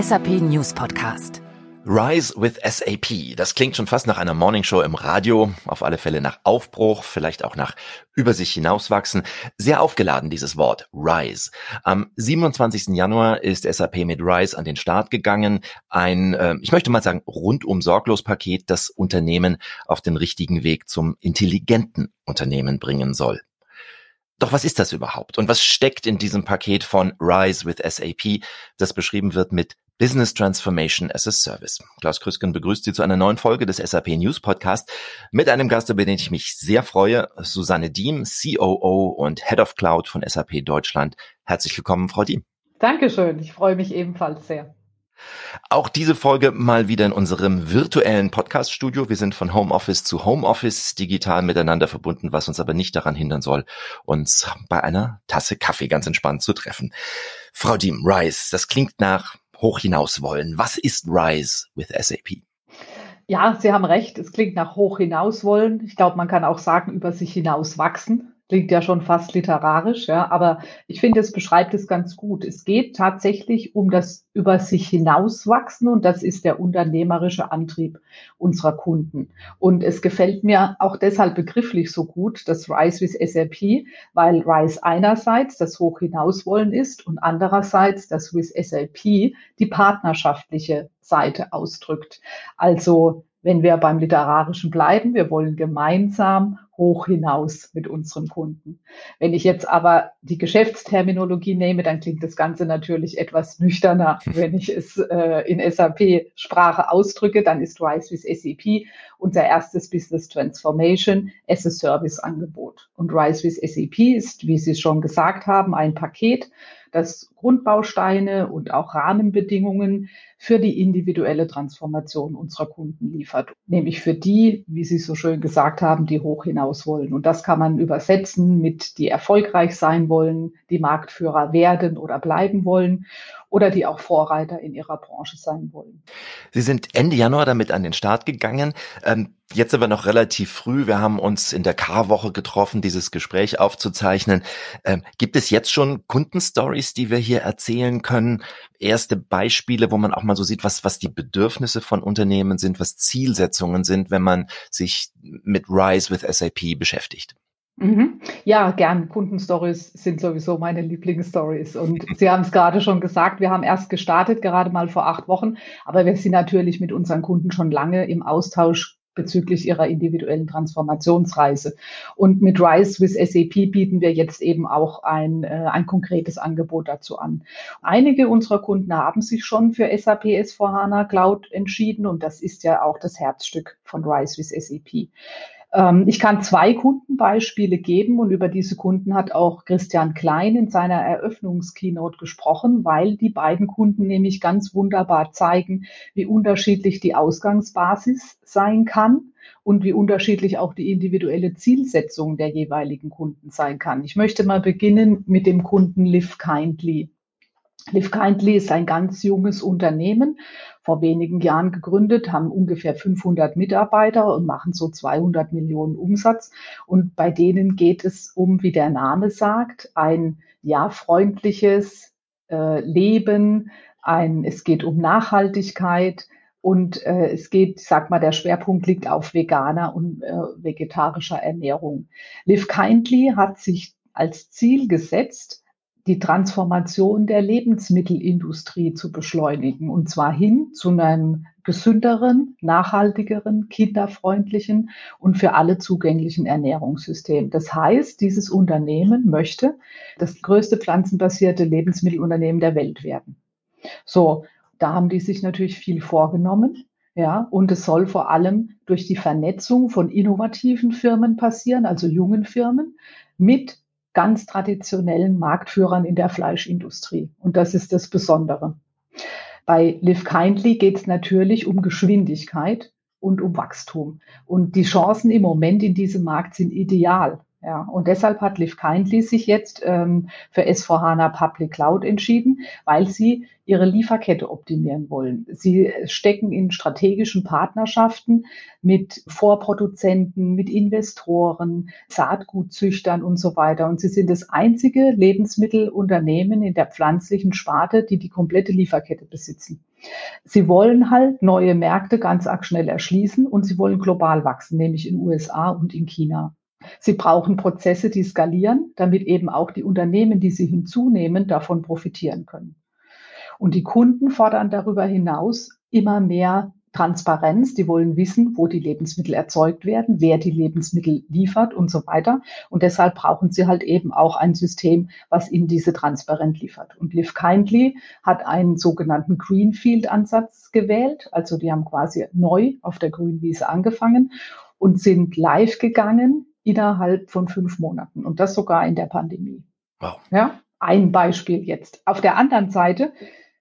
SAP News Podcast. Rise with SAP. Das klingt schon fast nach einer Morningshow im Radio. Auf alle Fälle nach Aufbruch, vielleicht auch nach über sich hinauswachsen. Sehr aufgeladen dieses Wort. Rise. Am 27. Januar ist SAP mit Rise an den Start gegangen. Ein, äh, ich möchte mal sagen, rundum sorglos Paket, das Unternehmen auf den richtigen Weg zum intelligenten Unternehmen bringen soll. Doch was ist das überhaupt? Und was steckt in diesem Paket von Rise with SAP, das beschrieben wird mit Business Transformation as a Service. Klaus Krüsken begrüßt Sie zu einer neuen Folge des SAP News Podcast mit einem Gast, über den ich mich sehr freue, Susanne Diem, COO und Head of Cloud von SAP Deutschland. Herzlich willkommen, Frau Diem. Dankeschön, ich freue mich ebenfalls sehr. Auch diese Folge mal wieder in unserem virtuellen Podcast-Studio. Wir sind von Homeoffice zu Homeoffice digital miteinander verbunden, was uns aber nicht daran hindern soll, uns bei einer Tasse Kaffee ganz entspannt zu treffen. Frau Diem, Rise, das klingt nach hoch hinaus wollen. Was ist Rise with SAP? Ja, Sie haben recht. Es klingt nach hoch hinaus wollen. Ich glaube, man kann auch sagen, über sich hinaus wachsen. Klingt ja schon fast literarisch, ja, aber ich finde, es beschreibt es ganz gut. Es geht tatsächlich um das über sich hinauswachsen und das ist der unternehmerische Antrieb unserer Kunden. Und es gefällt mir auch deshalb begrifflich so gut, das Rise with SAP, weil Rise einerseits das Hoch hinauswollen ist und andererseits das with SAP die partnerschaftliche Seite ausdrückt. Also wenn wir beim Literarischen bleiben, wir wollen gemeinsam hoch hinaus mit unseren Kunden. Wenn ich jetzt aber die Geschäftsterminologie nehme, dann klingt das Ganze natürlich etwas nüchterner. Wenn ich es äh, in SAP-Sprache ausdrücke, dann ist Rise with SAP unser erstes Business Transformation as a Service Angebot. Und Rise with SAP ist, wie Sie schon gesagt haben, ein Paket, das Grundbausteine und auch Rahmenbedingungen für die individuelle Transformation unserer Kunden liefert. Nämlich für die, wie Sie so schön gesagt haben, die hoch hinaus wollen. Und das kann man übersetzen mit die erfolgreich sein wollen, die Marktführer werden oder bleiben wollen oder die auch Vorreiter in ihrer Branche sein wollen. Sie sind Ende Januar damit an den Start gegangen. Ähm, jetzt aber noch relativ früh. Wir haben uns in der K-Woche getroffen, dieses Gespräch aufzuzeichnen. Ähm, gibt es jetzt schon Kundenstories, die wir hier erzählen können? Erste Beispiele, wo man auch mal so sieht, was, was die Bedürfnisse von Unternehmen sind, was Zielsetzungen sind, wenn man sich mit Rise with SAP beschäftigt? Mhm. Ja, gern. Kundenstories sind sowieso meine Lieblingsstories. Und Sie haben es gerade schon gesagt, wir haben erst gestartet, gerade mal vor acht Wochen, aber wir sind natürlich mit unseren Kunden schon lange im Austausch bezüglich ihrer individuellen Transformationsreise. Und mit Rise with SAP bieten wir jetzt eben auch ein, äh, ein konkretes Angebot dazu an. Einige unserer Kunden haben sich schon für SAP S4HANA Cloud entschieden und das ist ja auch das Herzstück von Rise with SAP. Ähm, ich kann zwei Kundenbeispiele geben und über diese Kunden hat auch Christian Klein in seiner Eröffnungskeynote gesprochen, weil die beiden Kunden nämlich ganz wunderbar zeigen, wie unterschiedlich die Ausgangsbasis sein kann und wie unterschiedlich auch die individuelle Zielsetzung der jeweiligen Kunden sein kann. Ich möchte mal beginnen mit dem Kunden Live Kindly. Live Kindly ist ein ganz junges Unternehmen, vor wenigen Jahren gegründet, haben ungefähr 500 Mitarbeiter und machen so 200 Millionen Umsatz. Und bei denen geht es um, wie der Name sagt, ein ja freundliches äh, Leben. Ein, es geht um Nachhaltigkeit. Und äh, es geht, sag mal, der Schwerpunkt liegt auf veganer und äh, vegetarischer Ernährung. Live Kindly hat sich als Ziel gesetzt, die Transformation der Lebensmittelindustrie zu beschleunigen, und zwar hin zu einem gesünderen, nachhaltigeren, kinderfreundlichen und für alle zugänglichen Ernährungssystem. Das heißt, dieses Unternehmen möchte das größte pflanzenbasierte Lebensmittelunternehmen der Welt werden. So, da haben die sich natürlich viel vorgenommen. Ja, und es soll vor allem durch die Vernetzung von innovativen Firmen passieren, also jungen Firmen, mit ganz traditionellen Marktführern in der Fleischindustrie. Und das ist das Besondere. Bei Live Kindly geht es natürlich um Geschwindigkeit und um Wachstum. Und die Chancen im Moment in diesem Markt sind ideal. Ja, und deshalb hat Liv Kindly sich jetzt ähm, für S4HANA Public Cloud entschieden, weil sie ihre Lieferkette optimieren wollen. Sie stecken in strategischen Partnerschaften mit Vorproduzenten, mit Investoren, Saatgutzüchtern und so weiter. Und sie sind das einzige Lebensmittelunternehmen in der pflanzlichen Sparte, die die komplette Lieferkette besitzen. Sie wollen halt neue Märkte ganz arg schnell erschließen und sie wollen global wachsen, nämlich in USA und in China. Sie brauchen Prozesse, die skalieren, damit eben auch die Unternehmen, die sie hinzunehmen, davon profitieren können. Und die Kunden fordern darüber hinaus immer mehr Transparenz. Die wollen wissen, wo die Lebensmittel erzeugt werden, wer die Lebensmittel liefert und so weiter. Und deshalb brauchen sie halt eben auch ein System, was ihnen diese Transparenz liefert. Und Live Kindly hat einen sogenannten Greenfield-Ansatz gewählt. Also die haben quasi neu auf der Grünwiese angefangen und sind live gegangen innerhalb von fünf Monaten und das sogar in der Pandemie. Wow. Ja, ein Beispiel jetzt. Auf der anderen Seite,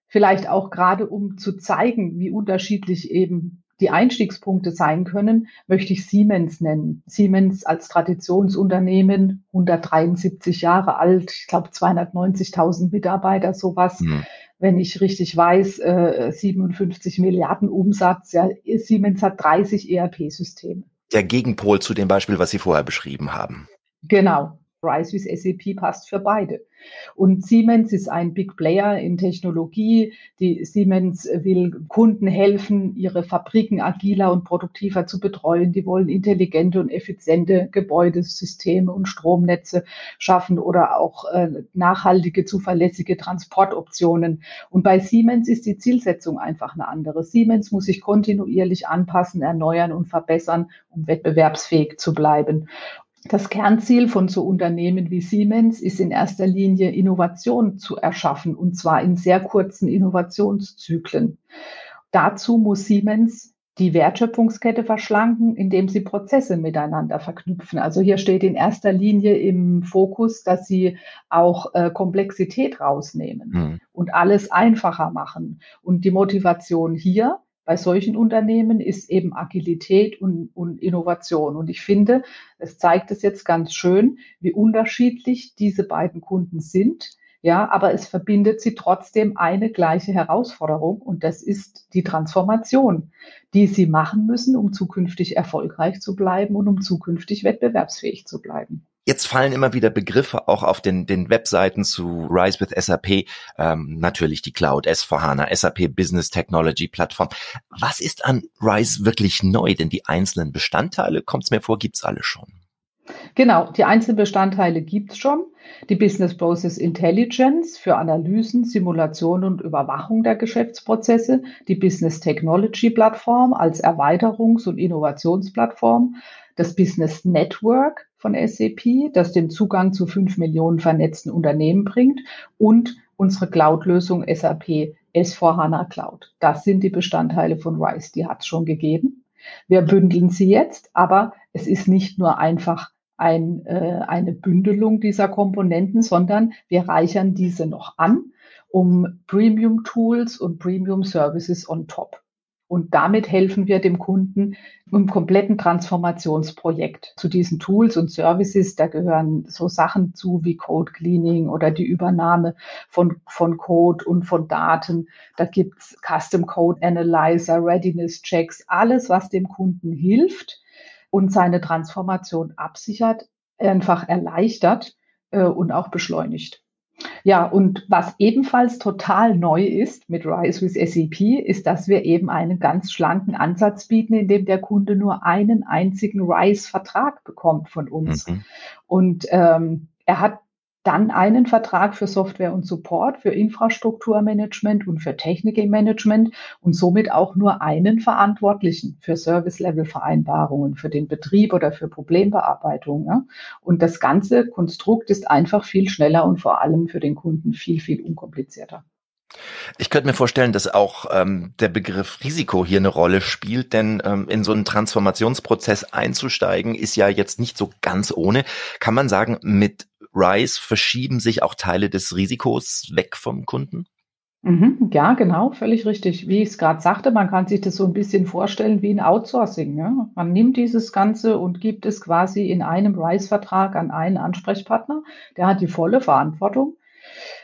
vielleicht auch gerade um zu zeigen, wie unterschiedlich eben die Einstiegspunkte sein können, möchte ich Siemens nennen. Siemens als Traditionsunternehmen, 173 Jahre alt, ich glaube 290.000 Mitarbeiter, sowas. Mhm. Wenn ich richtig weiß, äh, 57 Milliarden Umsatz. Ja, Siemens hat 30 ERP-Systeme der Gegenpol zu dem Beispiel, was Sie vorher beschrieben haben. Genau. Rise with SAP passt für beide. Und Siemens ist ein Big Player in Technologie. Die Siemens will Kunden helfen, ihre Fabriken agiler und produktiver zu betreuen. Die wollen intelligente und effiziente Gebäudesysteme und Stromnetze schaffen oder auch äh, nachhaltige, zuverlässige Transportoptionen. Und bei Siemens ist die Zielsetzung einfach eine andere. Siemens muss sich kontinuierlich anpassen, erneuern und verbessern, um wettbewerbsfähig zu bleiben. Das Kernziel von so Unternehmen wie Siemens ist in erster Linie Innovation zu erschaffen und zwar in sehr kurzen Innovationszyklen. Dazu muss Siemens die Wertschöpfungskette verschlanken, indem sie Prozesse miteinander verknüpfen. Also hier steht in erster Linie im Fokus, dass sie auch äh, Komplexität rausnehmen mhm. und alles einfacher machen. Und die Motivation hier bei solchen Unternehmen ist eben Agilität und, und Innovation. Und ich finde, es zeigt es jetzt ganz schön, wie unterschiedlich diese beiden Kunden sind. Ja, aber es verbindet sie trotzdem eine gleiche Herausforderung und das ist die Transformation, die sie machen müssen, um zukünftig erfolgreich zu bleiben und um zukünftig wettbewerbsfähig zu bleiben. Jetzt fallen immer wieder Begriffe auch auf den, den Webseiten zu Rise with SAP, ähm, natürlich die Cloud, S4HANA, SAP Business Technology Plattform. Was ist an Rise wirklich neu? Denn die einzelnen Bestandteile, kommt es mir vor, gibt's alle schon. Genau, die einzelnen Bestandteile gibt's schon. Die Business Process Intelligence für Analysen, Simulation und Überwachung der Geschäftsprozesse, die Business Technology Plattform als Erweiterungs- und Innovationsplattform, das Business Network von SAP, das den Zugang zu fünf Millionen vernetzten Unternehmen bringt und unsere Cloud-Lösung SAP S4HANA Cloud. Das sind die Bestandteile von RISE, die hat es schon gegeben. Wir bündeln sie jetzt, aber es ist nicht nur einfach ein, äh, eine Bündelung dieser Komponenten, sondern wir reichern diese noch an um Premium Tools und Premium Services on top. Und damit helfen wir dem Kunden im kompletten Transformationsprojekt zu diesen Tools und Services. Da gehören so Sachen zu wie Code Cleaning oder die Übernahme von, von Code und von Daten. Da gibt's Custom Code Analyzer, Readiness Checks, alles, was dem Kunden hilft und seine Transformation absichert, einfach erleichtert äh, und auch beschleunigt. Ja, und was ebenfalls total neu ist mit Rise with SAP, ist, dass wir eben einen ganz schlanken Ansatz bieten, in dem der Kunde nur einen einzigen Rise-Vertrag bekommt von uns. Mhm. Und ähm, er hat dann einen Vertrag für Software und Support, für Infrastrukturmanagement und für Technikmanagement und somit auch nur einen Verantwortlichen für Service-Level-Vereinbarungen, für den Betrieb oder für Problembearbeitung. Ja? Und das ganze Konstrukt ist einfach viel schneller und vor allem für den Kunden viel, viel unkomplizierter. Ich könnte mir vorstellen, dass auch ähm, der Begriff Risiko hier eine Rolle spielt, denn ähm, in so einen Transformationsprozess einzusteigen ist ja jetzt nicht so ganz ohne. Kann man sagen, mit Rise verschieben sich auch Teile des Risikos weg vom Kunden? Mhm, ja, genau, völlig richtig. Wie ich es gerade sagte, man kann sich das so ein bisschen vorstellen wie ein Outsourcing. Ja? Man nimmt dieses Ganze und gibt es quasi in einem RISE-Vertrag an einen Ansprechpartner. Der hat die volle Verantwortung.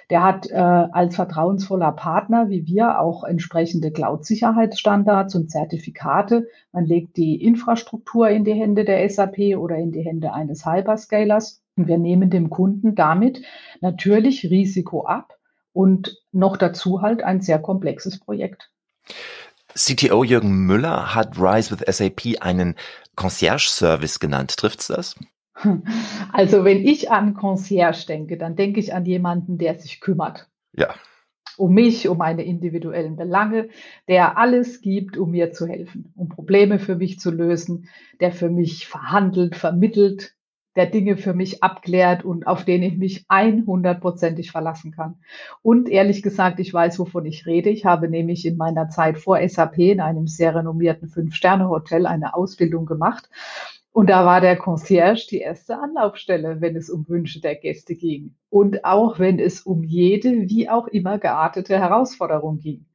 Der hat äh, als vertrauensvoller Partner wie wir auch entsprechende Cloud-Sicherheitsstandards und Zertifikate. Man legt die Infrastruktur in die Hände der SAP oder in die Hände eines Hyperscalers. Und wir nehmen dem Kunden damit natürlich Risiko ab und noch dazu halt ein sehr komplexes Projekt. CTO Jürgen Müller hat Rise with SAP einen Concierge-Service genannt. Trifft's das? Also wenn ich an Concierge denke, dann denke ich an jemanden, der sich kümmert. Ja. Um mich, um meine individuellen Belange, der alles gibt, um mir zu helfen, um Probleme für mich zu lösen, der für mich verhandelt, vermittelt, der Dinge für mich abklärt und auf den ich mich 100%ig verlassen kann. Und ehrlich gesagt, ich weiß, wovon ich rede. Ich habe nämlich in meiner Zeit vor SAP in einem sehr renommierten Fünf-Sterne-Hotel eine Ausbildung gemacht. Und da war der Concierge die erste Anlaufstelle, wenn es um Wünsche der Gäste ging. Und auch wenn es um jede, wie auch immer geartete Herausforderung ging.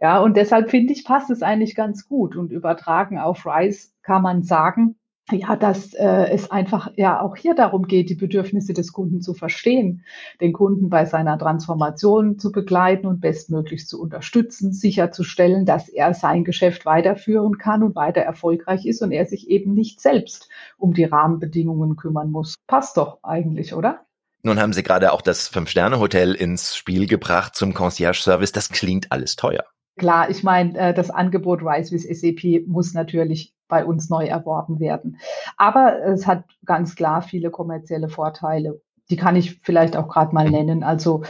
Ja, und deshalb finde ich, passt es eigentlich ganz gut. Und übertragen auf Rise kann man sagen, ja, dass äh, es einfach ja auch hier darum geht, die Bedürfnisse des Kunden zu verstehen, den Kunden bei seiner Transformation zu begleiten und bestmöglich zu unterstützen, sicherzustellen, dass er sein Geschäft weiterführen kann und weiter erfolgreich ist und er sich eben nicht selbst um die Rahmenbedingungen kümmern muss. Passt doch eigentlich, oder? Nun haben Sie gerade auch das Fünf-Sterne-Hotel ins Spiel gebracht zum Concierge-Service. Das klingt alles teuer. Klar, ich meine, äh, das Angebot Rise with SAP muss natürlich bei uns neu erworben werden. Aber es hat ganz klar viele kommerzielle Vorteile. Die kann ich vielleicht auch gerade mal nennen. Also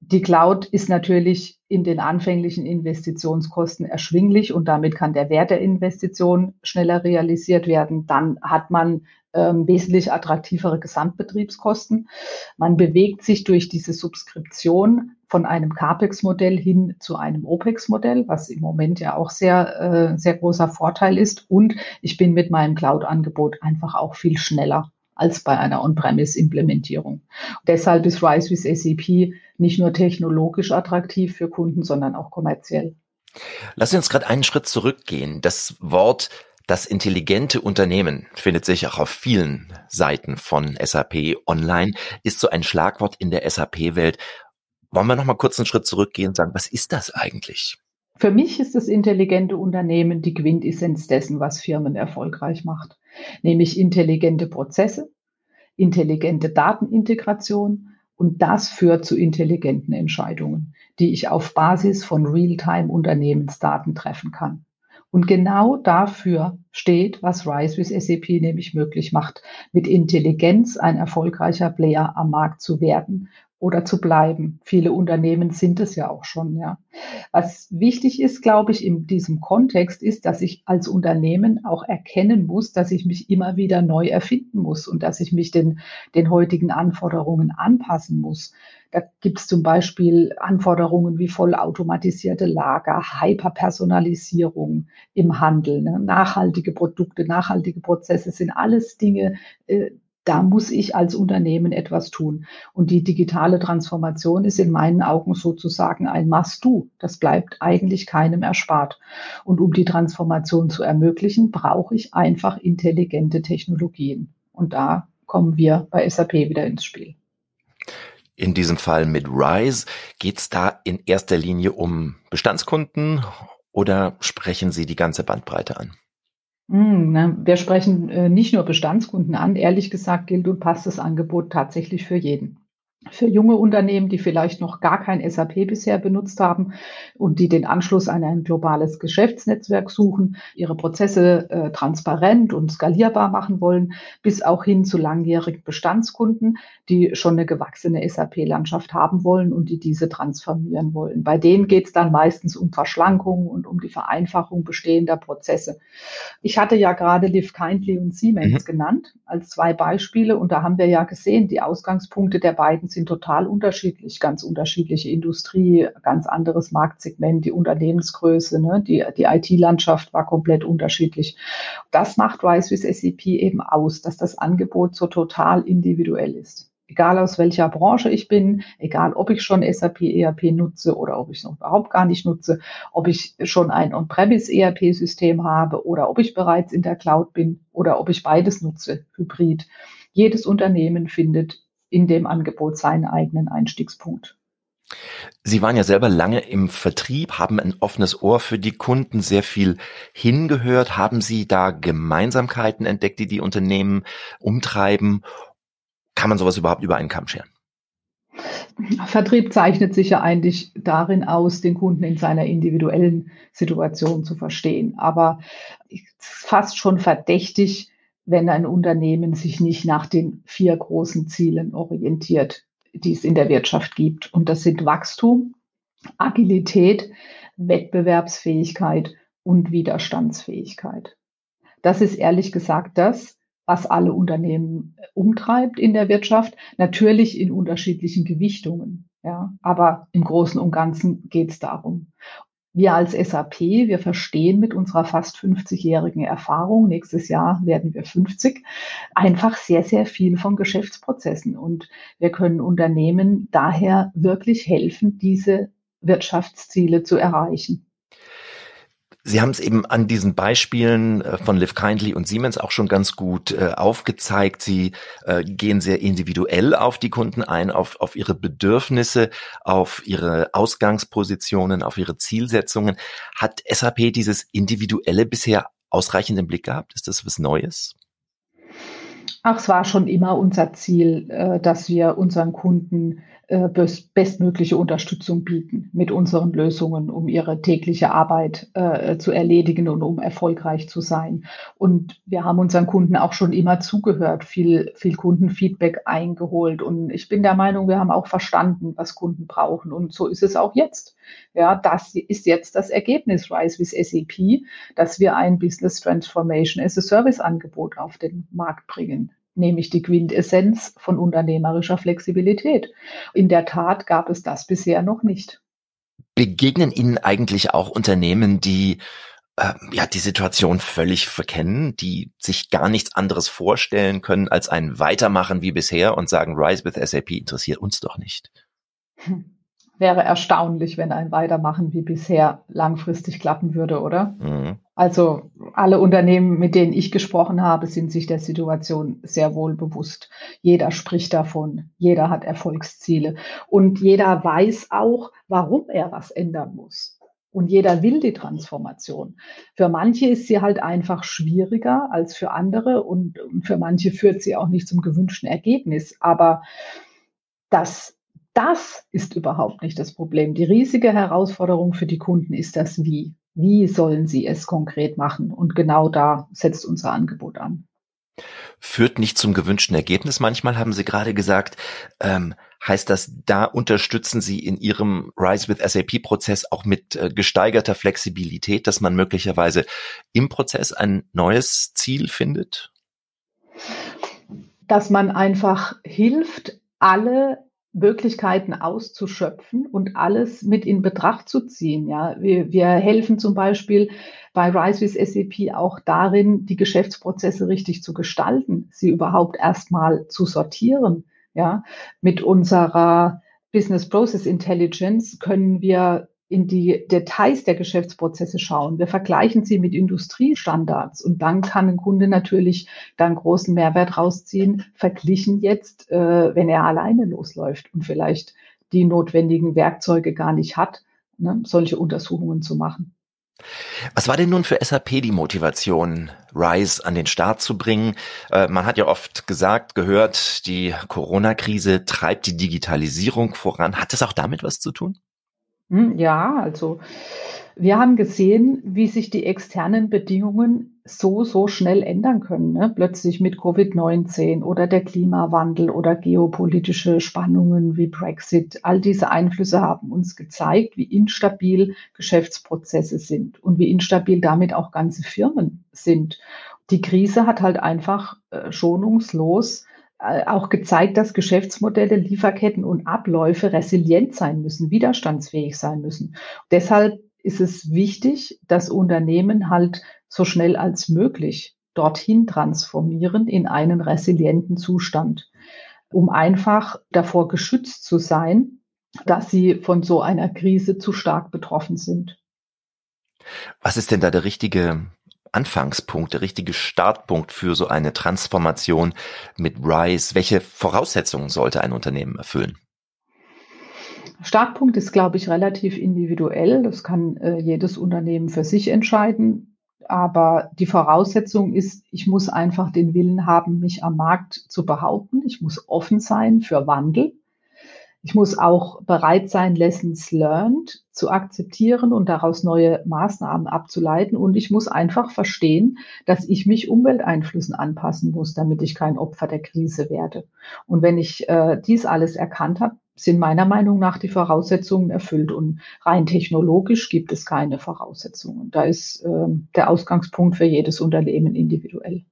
die Cloud ist natürlich in den anfänglichen Investitionskosten erschwinglich und damit kann der Wert der Investition schneller realisiert werden. Dann hat man ähm, wesentlich attraktivere Gesamtbetriebskosten. Man bewegt sich durch diese Subskription von einem CAPEX-Modell hin zu einem OPEX-Modell, was im Moment ja auch sehr, äh, sehr großer Vorteil ist. Und ich bin mit meinem Cloud-Angebot einfach auch viel schneller als bei einer On-Premise-Implementierung. Deshalb ist Rise with SAP nicht nur technologisch attraktiv für Kunden, sondern auch kommerziell. Lass uns gerade einen Schritt zurückgehen. Das Wort das intelligente Unternehmen findet sich auch auf vielen Seiten von SAP online, ist so ein Schlagwort in der SAP-Welt. Wollen wir noch mal kurz einen Schritt zurückgehen und sagen, was ist das eigentlich? Für mich ist das intelligente Unternehmen die Quintessenz dessen, was Firmen erfolgreich macht, nämlich intelligente Prozesse, intelligente Datenintegration und das führt zu intelligenten Entscheidungen, die ich auf Basis von Realtime-Unternehmensdaten treffen kann. Und genau dafür steht, was Rise with SAP nämlich möglich macht, mit Intelligenz ein erfolgreicher Player am Markt zu werden oder zu bleiben. Viele Unternehmen sind es ja auch schon, ja. Was wichtig ist, glaube ich, in diesem Kontext ist, dass ich als Unternehmen auch erkennen muss, dass ich mich immer wieder neu erfinden muss und dass ich mich den, den heutigen Anforderungen anpassen muss. Da gibt es zum Beispiel Anforderungen wie vollautomatisierte Lager, Hyperpersonalisierung im Handel, ne? nachhaltige Produkte, nachhaltige Prozesse sind alles Dinge, äh, da muss ich als Unternehmen etwas tun. Und die digitale Transformation ist in meinen Augen sozusagen ein Must-Do. Das bleibt eigentlich keinem erspart. Und um die Transformation zu ermöglichen, brauche ich einfach intelligente Technologien. Und da kommen wir bei SAP wieder ins Spiel in diesem Fall mit Rise. Geht es da in erster Linie um Bestandskunden oder sprechen Sie die ganze Bandbreite an? Hm, wir sprechen äh, nicht nur Bestandskunden an. Ehrlich gesagt gilt und passt das Angebot tatsächlich für jeden für junge Unternehmen, die vielleicht noch gar kein SAP bisher benutzt haben und die den Anschluss an ein globales Geschäftsnetzwerk suchen, ihre Prozesse äh, transparent und skalierbar machen wollen, bis auch hin zu langjährigen Bestandskunden, die schon eine gewachsene SAP-Landschaft haben wollen und die diese transformieren wollen. Bei denen geht es dann meistens um Verschlankung und um die Vereinfachung bestehender Prozesse. Ich hatte ja gerade Liv Kindly und Siemens mhm. genannt als zwei Beispiele und da haben wir ja gesehen, die Ausgangspunkte der beiden sind total unterschiedlich, ganz unterschiedliche Industrie, ganz anderes Marktsegment, die Unternehmensgröße, ne? die, die IT-Landschaft war komplett unterschiedlich. Das macht Rise SAP eben aus, dass das Angebot so total individuell ist. egal aus welcher Branche ich bin, egal ob ich schon SAP ERP nutze oder ob ich es noch überhaupt gar nicht nutze, ob ich schon ein On-Premise ERP-System habe oder ob ich bereits in der Cloud bin oder ob ich beides nutze, hybrid. Jedes Unternehmen findet in dem Angebot seinen eigenen Einstiegspunkt. Sie waren ja selber lange im Vertrieb, haben ein offenes Ohr für die Kunden, sehr viel hingehört. Haben Sie da Gemeinsamkeiten entdeckt, die die Unternehmen umtreiben? Kann man sowas überhaupt über einen Kamm scheren? Vertrieb zeichnet sich ja eigentlich darin aus, den Kunden in seiner individuellen Situation zu verstehen. Aber fast schon verdächtig, wenn ein Unternehmen sich nicht nach den vier großen Zielen orientiert, die es in der Wirtschaft gibt. Und das sind Wachstum, Agilität, Wettbewerbsfähigkeit und Widerstandsfähigkeit. Das ist ehrlich gesagt das, was alle Unternehmen umtreibt in der Wirtschaft, natürlich in unterschiedlichen Gewichtungen. Ja, aber im Großen und Ganzen geht es darum. Wir als SAP, wir verstehen mit unserer fast 50-jährigen Erfahrung, nächstes Jahr werden wir 50, einfach sehr, sehr viel von Geschäftsprozessen. Und wir können Unternehmen daher wirklich helfen, diese Wirtschaftsziele zu erreichen. Sie haben es eben an diesen Beispielen äh, von Live Kindly und Siemens auch schon ganz gut äh, aufgezeigt. Sie äh, gehen sehr individuell auf die Kunden ein, auf, auf ihre Bedürfnisse, auf ihre Ausgangspositionen, auf ihre Zielsetzungen. Hat SAP dieses Individuelle bisher ausreichend im Blick gehabt? Ist das was Neues? Ach, es war schon immer unser Ziel, dass wir unseren Kunden äh, bestmögliche Unterstützung bieten mit unseren Lösungen, um ihre tägliche Arbeit äh, zu erledigen und um erfolgreich zu sein. Und wir haben unseren Kunden auch schon immer zugehört, viel, viel Kundenfeedback eingeholt. Und ich bin der Meinung, wir haben auch verstanden, was Kunden brauchen. Und so ist es auch jetzt. Ja, das ist jetzt das Ergebnis Rise with SAP, dass wir ein Business Transformation as a Service Angebot auf den Markt bringen nämlich die Quintessenz von unternehmerischer Flexibilität. In der Tat gab es das bisher noch nicht. Begegnen Ihnen eigentlich auch Unternehmen, die äh, ja die Situation völlig verkennen, die sich gar nichts anderes vorstellen können als ein Weitermachen wie bisher und sagen, Rise with SAP interessiert uns doch nicht? Hm. Wäre erstaunlich, wenn ein Weitermachen wie bisher langfristig klappen würde, oder? Mhm. Also alle Unternehmen, mit denen ich gesprochen habe, sind sich der Situation sehr wohl bewusst. Jeder spricht davon, jeder hat Erfolgsziele und jeder weiß auch, warum er was ändern muss. Und jeder will die Transformation. Für manche ist sie halt einfach schwieriger als für andere und für manche führt sie auch nicht zum gewünschten Ergebnis. Aber das, das ist überhaupt nicht das Problem. Die riesige Herausforderung für die Kunden ist das Wie. Wie sollen sie es konkret machen? Und genau da setzt unser Angebot an. Führt nicht zum gewünschten Ergebnis. Manchmal haben Sie gerade gesagt, ähm, heißt das, da unterstützen Sie in Ihrem Rise with SAP Prozess auch mit äh, gesteigerter Flexibilität, dass man möglicherweise im Prozess ein neues Ziel findet? Dass man einfach hilft, alle Möglichkeiten auszuschöpfen und alles mit in Betracht zu ziehen. Ja, wir, wir helfen zum Beispiel bei Rise with SAP auch darin, die Geschäftsprozesse richtig zu gestalten, sie überhaupt erstmal zu sortieren. Ja, mit unserer Business Process Intelligence können wir in die Details der Geschäftsprozesse schauen. Wir vergleichen sie mit Industriestandards und dann kann ein Kunde natürlich dann großen Mehrwert rausziehen, verglichen jetzt, äh, wenn er alleine losläuft und vielleicht die notwendigen Werkzeuge gar nicht hat, ne, solche Untersuchungen zu machen. Was war denn nun für SAP die Motivation, Rise an den Start zu bringen? Äh, man hat ja oft gesagt, gehört, die Corona-Krise treibt die Digitalisierung voran. Hat das auch damit was zu tun? Hm, ja, also wir haben gesehen, wie sich die externen Bedingungen so, so schnell ändern können. Ne? Plötzlich mit Covid-19 oder der Klimawandel oder geopolitische Spannungen wie Brexit. All diese Einflüsse haben uns gezeigt, wie instabil Geschäftsprozesse sind und wie instabil damit auch ganze Firmen sind. Die Krise hat halt einfach äh, schonungslos auch gezeigt, dass Geschäftsmodelle, Lieferketten und Abläufe resilient sein müssen, widerstandsfähig sein müssen. Deshalb ist es wichtig, dass Unternehmen halt so schnell als möglich dorthin transformieren in einen resilienten Zustand. um einfach davor geschützt zu sein, dass sie von so einer Krise zu stark betroffen sind. Was ist denn da der richtige Anfangspunkt, der richtige Startpunkt für so eine Transformation mit RISE? Welche Voraussetzungen sollte ein Unternehmen erfüllen? Startpunkt ist, glaube ich, relativ individuell. Das kann äh, jedes Unternehmen für sich entscheiden. Aber die Voraussetzung ist, ich muss einfach den Willen haben, mich am Markt zu behaupten. Ich muss offen sein für Wandel. Ich muss auch bereit sein, Lessons learned zu akzeptieren und daraus neue Maßnahmen abzuleiten. Und ich muss einfach verstehen, dass ich mich Umwelteinflüssen anpassen muss, damit ich kein Opfer der Krise werde. Und wenn ich äh, dies alles erkannt habe, sind meiner Meinung nach die Voraussetzungen erfüllt. Und rein technologisch gibt es keine Voraussetzungen. Da ist äh, der Ausgangspunkt für jedes Unternehmen individuell.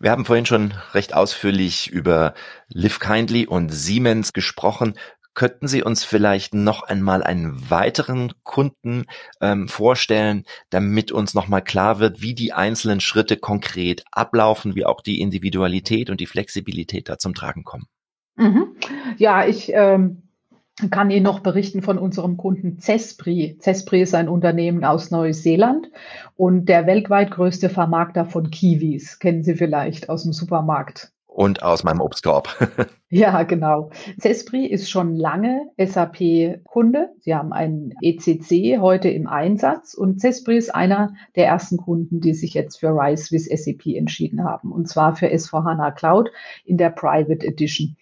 Wir haben vorhin schon recht ausführlich über Live Kindly und Siemens gesprochen. Könnten Sie uns vielleicht noch einmal einen weiteren Kunden ähm, vorstellen, damit uns nochmal klar wird, wie die einzelnen Schritte konkret ablaufen, wie auch die Individualität und die Flexibilität da zum Tragen kommen? Mhm. Ja, ich ähm, kann Ihnen noch berichten von unserem Kunden Cespri. Cespri ist ein Unternehmen aus Neuseeland und der weltweit größte Vermarkter von Kiwis. Kennen Sie vielleicht aus dem Supermarkt. Und aus meinem Obstkorb. ja, genau. Cespri ist schon lange SAP-Kunde. Sie haben einen ECC heute im Einsatz und Cespri ist einer der ersten Kunden, die sich jetzt für RISE with SAP entschieden haben. Und zwar für S4HANA Cloud in der Private Edition.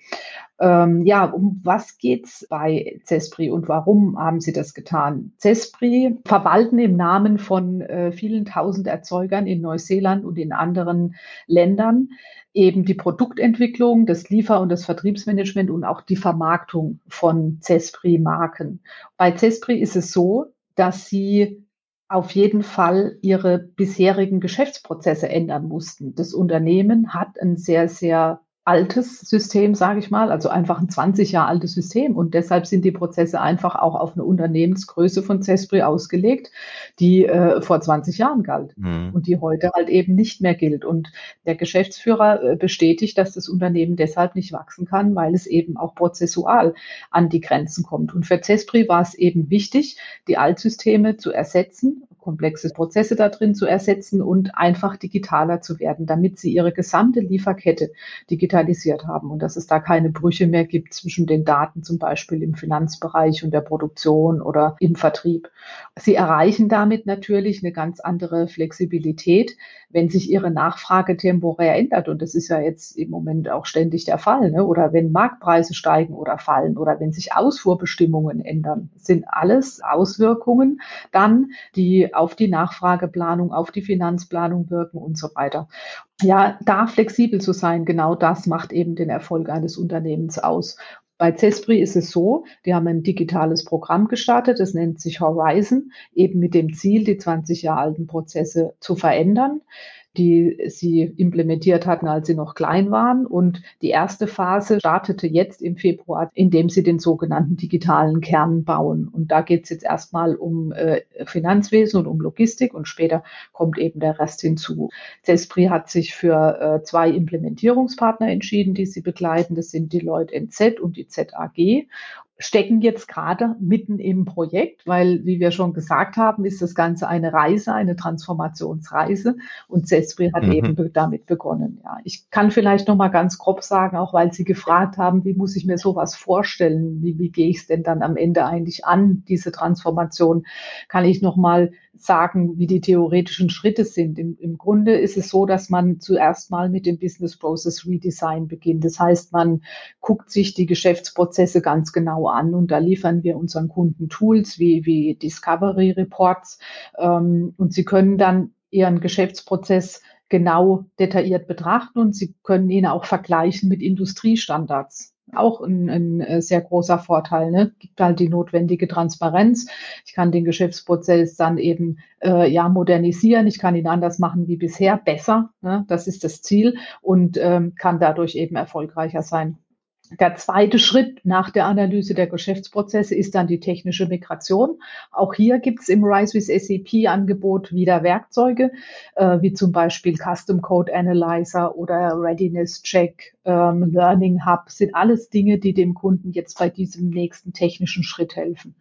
Ähm, ja, um was geht's bei Cespri und warum haben sie das getan? Cespri verwalten im Namen von äh, vielen tausend Erzeugern in Neuseeland und in anderen Ländern eben die Produktentwicklung, das Liefer- und das Vertriebsmanagement und auch die Vermarktung von Cespri-Marken. Bei Cespri ist es so, dass sie auf jeden Fall ihre bisherigen Geschäftsprozesse ändern mussten. Das Unternehmen hat ein sehr, sehr altes System, sage ich mal, also einfach ein 20 Jahre altes System. Und deshalb sind die Prozesse einfach auch auf eine Unternehmensgröße von Cespri ausgelegt, die äh, vor 20 Jahren galt mhm. und die heute halt eben nicht mehr gilt. Und der Geschäftsführer äh, bestätigt, dass das Unternehmen deshalb nicht wachsen kann, weil es eben auch prozessual an die Grenzen kommt. Und für Cespri war es eben wichtig, die Altsysteme zu ersetzen komplexe Prozesse da drin zu ersetzen und einfach digitaler zu werden, damit sie ihre gesamte Lieferkette digitalisiert haben und dass es da keine Brüche mehr gibt zwischen den Daten zum Beispiel im Finanzbereich und der Produktion oder im Vertrieb. Sie erreichen damit natürlich eine ganz andere Flexibilität, wenn sich ihre Nachfrage temporär ändert. Und das ist ja jetzt im Moment auch ständig der Fall. Ne? Oder wenn Marktpreise steigen oder fallen oder wenn sich Ausfuhrbestimmungen ändern, sind alles Auswirkungen dann, die auf die Nachfrageplanung, auf die Finanzplanung wirken und so weiter. Ja, da flexibel zu sein, genau das macht eben den Erfolg eines Unternehmens aus. Bei Cespri ist es so, die haben ein digitales Programm gestartet, das nennt sich Horizon, eben mit dem Ziel, die 20 Jahre alten Prozesse zu verändern die sie implementiert hatten, als sie noch klein waren. Und die erste Phase startete jetzt im Februar, indem sie den sogenannten digitalen Kern bauen. Und da geht es jetzt erstmal um äh, Finanzwesen und um Logistik und später kommt eben der Rest hinzu. Cespri hat sich für äh, zwei Implementierungspartner entschieden, die sie begleiten. Das sind die Deloitte NZ und die ZAG stecken jetzt gerade mitten im Projekt, weil, wie wir schon gesagt haben, ist das Ganze eine Reise, eine Transformationsreise und Cespri hat mhm. eben damit begonnen. Ja, ich kann vielleicht noch mal ganz grob sagen, auch weil Sie gefragt haben, wie muss ich mir sowas vorstellen? Wie, wie gehe ich es denn dann am Ende eigentlich an, diese Transformation? Kann ich noch mal sagen, wie die theoretischen Schritte sind. Im, Im Grunde ist es so, dass man zuerst mal mit dem Business Process Redesign beginnt. Das heißt, man guckt sich die Geschäftsprozesse ganz genau an und da liefern wir unseren Kunden Tools wie, wie Discovery Reports ähm, und sie können dann ihren Geschäftsprozess genau detailliert betrachten und sie können ihn auch vergleichen mit Industriestandards auch ein, ein äh, sehr großer Vorteil. Ne? Gibt halt die notwendige Transparenz. Ich kann den Geschäftsprozess dann eben äh, ja modernisieren. Ich kann ihn anders machen wie bisher, besser. Ne? Das ist das Ziel und ähm, kann dadurch eben erfolgreicher sein. Der zweite Schritt nach der Analyse der Geschäftsprozesse ist dann die technische Migration. Auch hier gibt es im Rise with SAP Angebot wieder Werkzeuge, äh, wie zum Beispiel Custom Code Analyzer oder Readiness Check ähm, Learning Hub, sind alles Dinge, die dem Kunden jetzt bei diesem nächsten technischen Schritt helfen.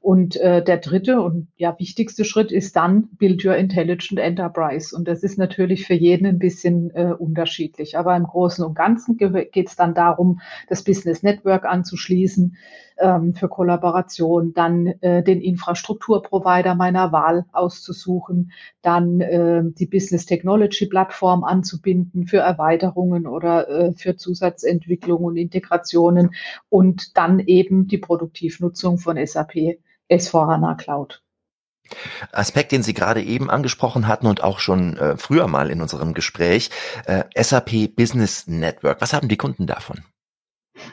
Und äh, der dritte und ja wichtigste Schritt ist dann Build Your Intelligent Enterprise. Und das ist natürlich für jeden ein bisschen äh, unterschiedlich. Aber im Großen und Ganzen geht es dann darum, das Business Network anzuschließen ähm, für Kollaboration, dann äh, den Infrastrukturprovider meiner Wahl auszusuchen, dann äh, die Business Technology Plattform anzubinden für Erweiterungen oder äh, für Zusatzentwicklung und Integrationen und dann eben die Produktivnutzung von SAP S4HANA Cloud. Aspekt, den Sie gerade eben angesprochen hatten und auch schon äh, früher mal in unserem Gespräch, äh, SAP Business Network. Was haben die Kunden davon?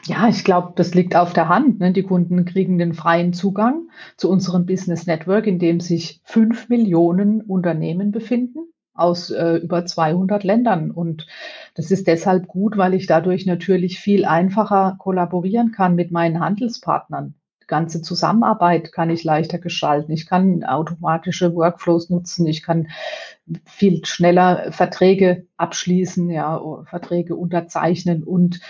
Ja, ich glaube, das liegt auf der Hand. Ne? Die Kunden kriegen den freien Zugang zu unserem Business Network, in dem sich fünf Millionen Unternehmen befinden aus äh, über 200 Ländern. Und das ist deshalb gut, weil ich dadurch natürlich viel einfacher kollaborieren kann mit meinen Handelspartnern. Die ganze Zusammenarbeit kann ich leichter gestalten. Ich kann automatische Workflows nutzen. Ich kann viel schneller Verträge abschließen, ja, Verträge unterzeichnen und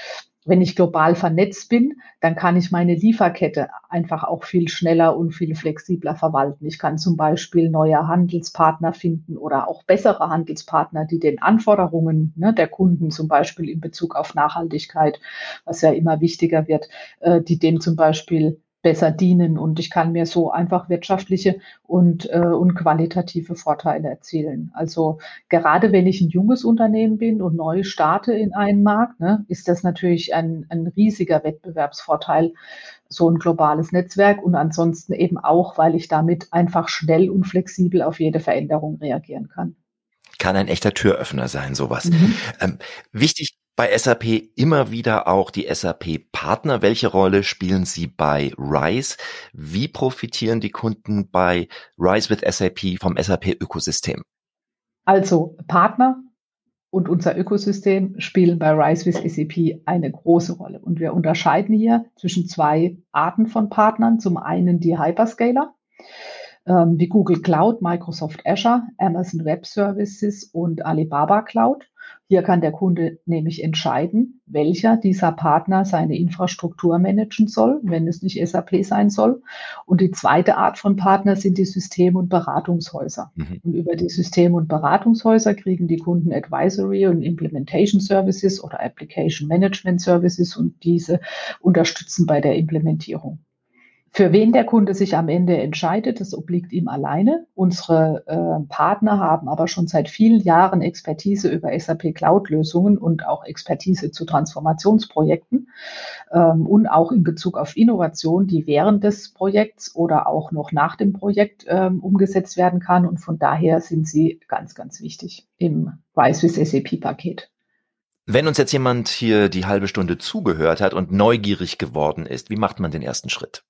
wenn ich global vernetzt bin, dann kann ich meine Lieferkette einfach auch viel schneller und viel flexibler verwalten. Ich kann zum Beispiel neue Handelspartner finden oder auch bessere Handelspartner, die den Anforderungen ne, der Kunden zum Beispiel in Bezug auf Nachhaltigkeit, was ja immer wichtiger wird, äh, die dem zum Beispiel besser dienen und ich kann mir so einfach wirtschaftliche und, äh, und qualitative Vorteile erzielen. Also gerade wenn ich ein junges Unternehmen bin und neu starte in einen Markt, ne, ist das natürlich ein, ein riesiger Wettbewerbsvorteil, so ein globales Netzwerk und ansonsten eben auch, weil ich damit einfach schnell und flexibel auf jede Veränderung reagieren kann. Kann ein echter Türöffner sein, sowas. Mhm. Ähm, wichtig bei SAP immer wieder auch die SAP-Partner. Welche Rolle spielen sie bei RISE? Wie profitieren die Kunden bei RISE with SAP vom SAP-Ökosystem? Also Partner und unser Ökosystem spielen bei RISE with SAP eine große Rolle. Und wir unterscheiden hier zwischen zwei Arten von Partnern. Zum einen die Hyperscaler ähm, wie Google Cloud, Microsoft Azure, Amazon Web Services und Alibaba Cloud. Hier kann der Kunde nämlich entscheiden, welcher dieser Partner seine Infrastruktur managen soll, wenn es nicht SAP sein soll. Und die zweite Art von Partner sind die System- und Beratungshäuser. Mhm. Und über die System- und Beratungshäuser kriegen die Kunden Advisory und Implementation Services oder Application Management Services und diese unterstützen bei der Implementierung. Für wen der Kunde sich am Ende entscheidet, das obliegt ihm alleine. Unsere äh, Partner haben aber schon seit vielen Jahren Expertise über SAP Cloud-Lösungen und auch Expertise zu Transformationsprojekten ähm, und auch in Bezug auf Innovation, die während des Projekts oder auch noch nach dem Projekt ähm, umgesetzt werden kann. Und von daher sind sie ganz, ganz wichtig im Rise with SAP-Paket. Wenn uns jetzt jemand hier die halbe Stunde zugehört hat und neugierig geworden ist, wie macht man den ersten Schritt?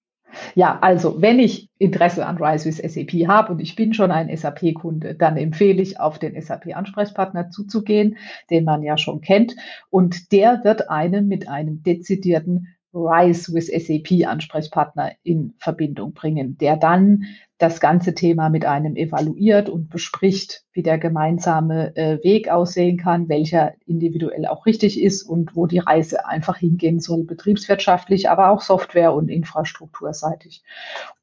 Ja, also wenn ich Interesse an Rise with SAP habe und ich bin schon ein SAP-Kunde, dann empfehle ich, auf den SAP-Ansprechpartner zuzugehen, den man ja schon kennt. Und der wird einen mit einem dezidierten Rise with SAP Ansprechpartner in Verbindung bringen, der dann das ganze Thema mit einem evaluiert und bespricht, wie der gemeinsame äh, Weg aussehen kann, welcher individuell auch richtig ist und wo die Reise einfach hingehen soll, betriebswirtschaftlich, aber auch Software- und Infrastrukturseitig.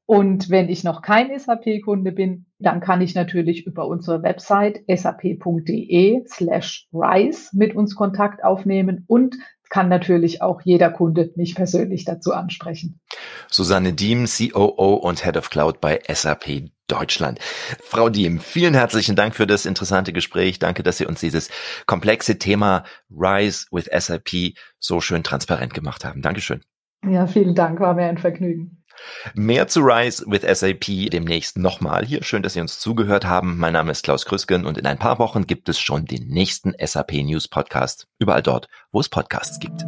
Und wenn ich noch kein SAP-Kunde bin, dann kann ich natürlich über unsere Website sap.de slash rise mit uns Kontakt aufnehmen und kann natürlich auch jeder Kunde mich persönlich dazu ansprechen. Susanne Diem, COO und Head of Cloud bei SAP Deutschland. Frau Diem, vielen herzlichen Dank für das interessante Gespräch. Danke, dass Sie uns dieses komplexe Thema Rise with SAP so schön transparent gemacht haben. Dankeschön. Ja, vielen Dank, war mir ein Vergnügen. Mehr zu Rise with SAP demnächst nochmal hier. Schön, dass Sie uns zugehört haben. Mein Name ist Klaus Krüsken und in ein paar Wochen gibt es schon den nächsten SAP News Podcast. Überall dort, wo es Podcasts gibt.